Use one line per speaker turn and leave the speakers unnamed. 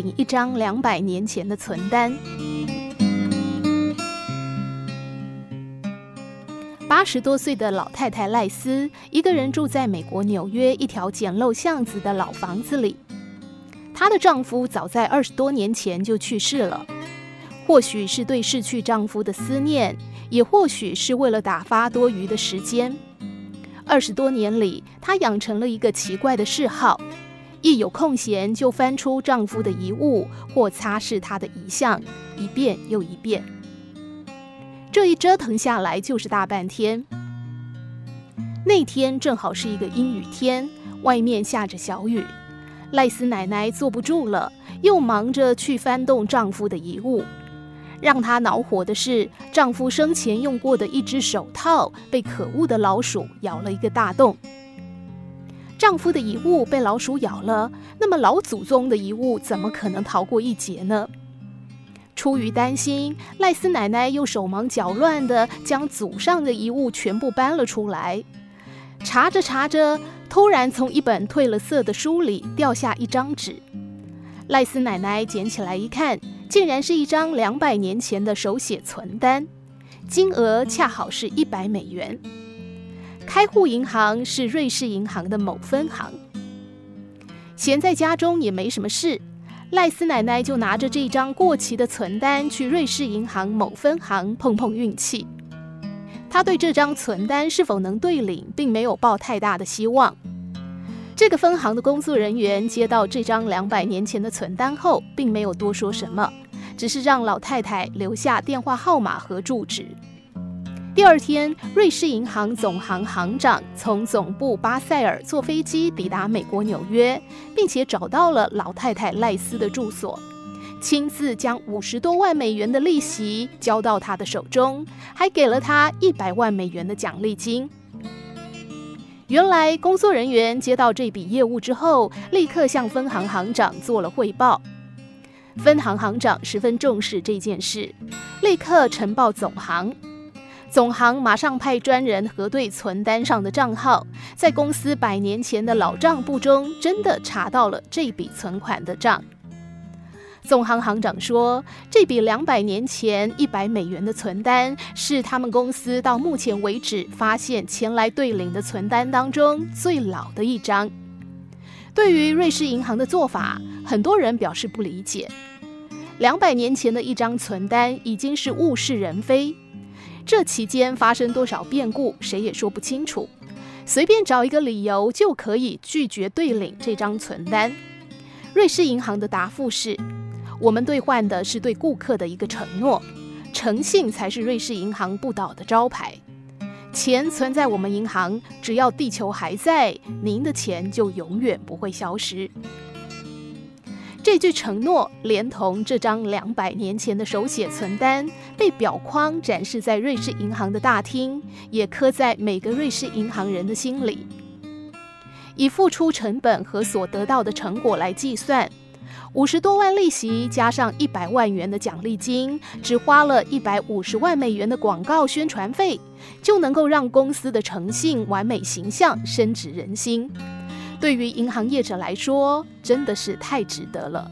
领一张两百年前的存单。八十多岁的老太太赖斯，一个人住在美国纽约一条简陋巷子的老房子里。她的丈夫早在二十多年前就去世了，或许是对逝去丈夫的思念，也或许是为了打发多余的时间。二十多年里，她养成了一个奇怪的嗜好，一有空闲就翻出丈夫的遗物或擦拭他的遗像，一遍又一遍。这一折腾下来就是大半天。那天正好是一个阴雨天，外面下着小雨。赖斯奶奶坐不住了，又忙着去翻动丈夫的遗物。让她恼火的是，丈夫生前用过的一只手套被可恶的老鼠咬了一个大洞。丈夫的遗物被老鼠咬了，那么老祖宗的遗物怎么可能逃过一劫呢？出于担心，赖斯奶奶又手忙脚乱地将祖上的遗物全部搬了出来。查着查着，突然从一本褪了色的书里掉下一张纸。赖斯奶奶捡起来一看，竟然是一张两百年前的手写存单，金额恰好是一百美元。开户银行是瑞士银行的某分行。闲在家中也没什么事。赖斯奶奶就拿着这张过期的存单去瑞士银行某分行碰碰运气。她对这张存单是否能兑领，并没有抱太大的希望。这个分行的工作人员接到这张两百年前的存单后，并没有多说什么，只是让老太太留下电话号码和住址。第二天，瑞士银行总行行长从总部巴塞尔坐飞机抵达美国纽约，并且找到了老太太赖斯的住所，亲自将五十多万美元的利息交到她的手中，还给了她一百万美元的奖励金。原来，工作人员接到这笔业务之后，立刻向分行行长做了汇报。分行行长十分重视这件事，立刻呈报总行。总行马上派专人核对存单上的账号，在公司百年前的老账簿中，真的查到了这笔存款的账。总行行长说，这笔两百年前一百美元的存单是他们公司到目前为止发现前来兑领的存单当中最老的一张。对于瑞士银行的做法，很多人表示不理解。两百年前的一张存单已经是物是人非。这期间发生多少变故，谁也说不清楚。随便找一个理由就可以拒绝对领这张存单。瑞士银行的答复是：我们兑换的是对顾客的一个承诺，诚信才是瑞士银行不倒的招牌。钱存在我们银行，只要地球还在，您的钱就永远不会消失。这句承诺，连同这张两百年前的手写存单，被表框展示在瑞士银行的大厅，也刻在每个瑞士银行人的心里。以付出成本和所得到的成果来计算，五十多万利息加上一百万元的奖励金，只花了一百五十万美元的广告宣传费，就能够让公司的诚信、完美形象深植人心。对于银行业者来说，真的是太值得了。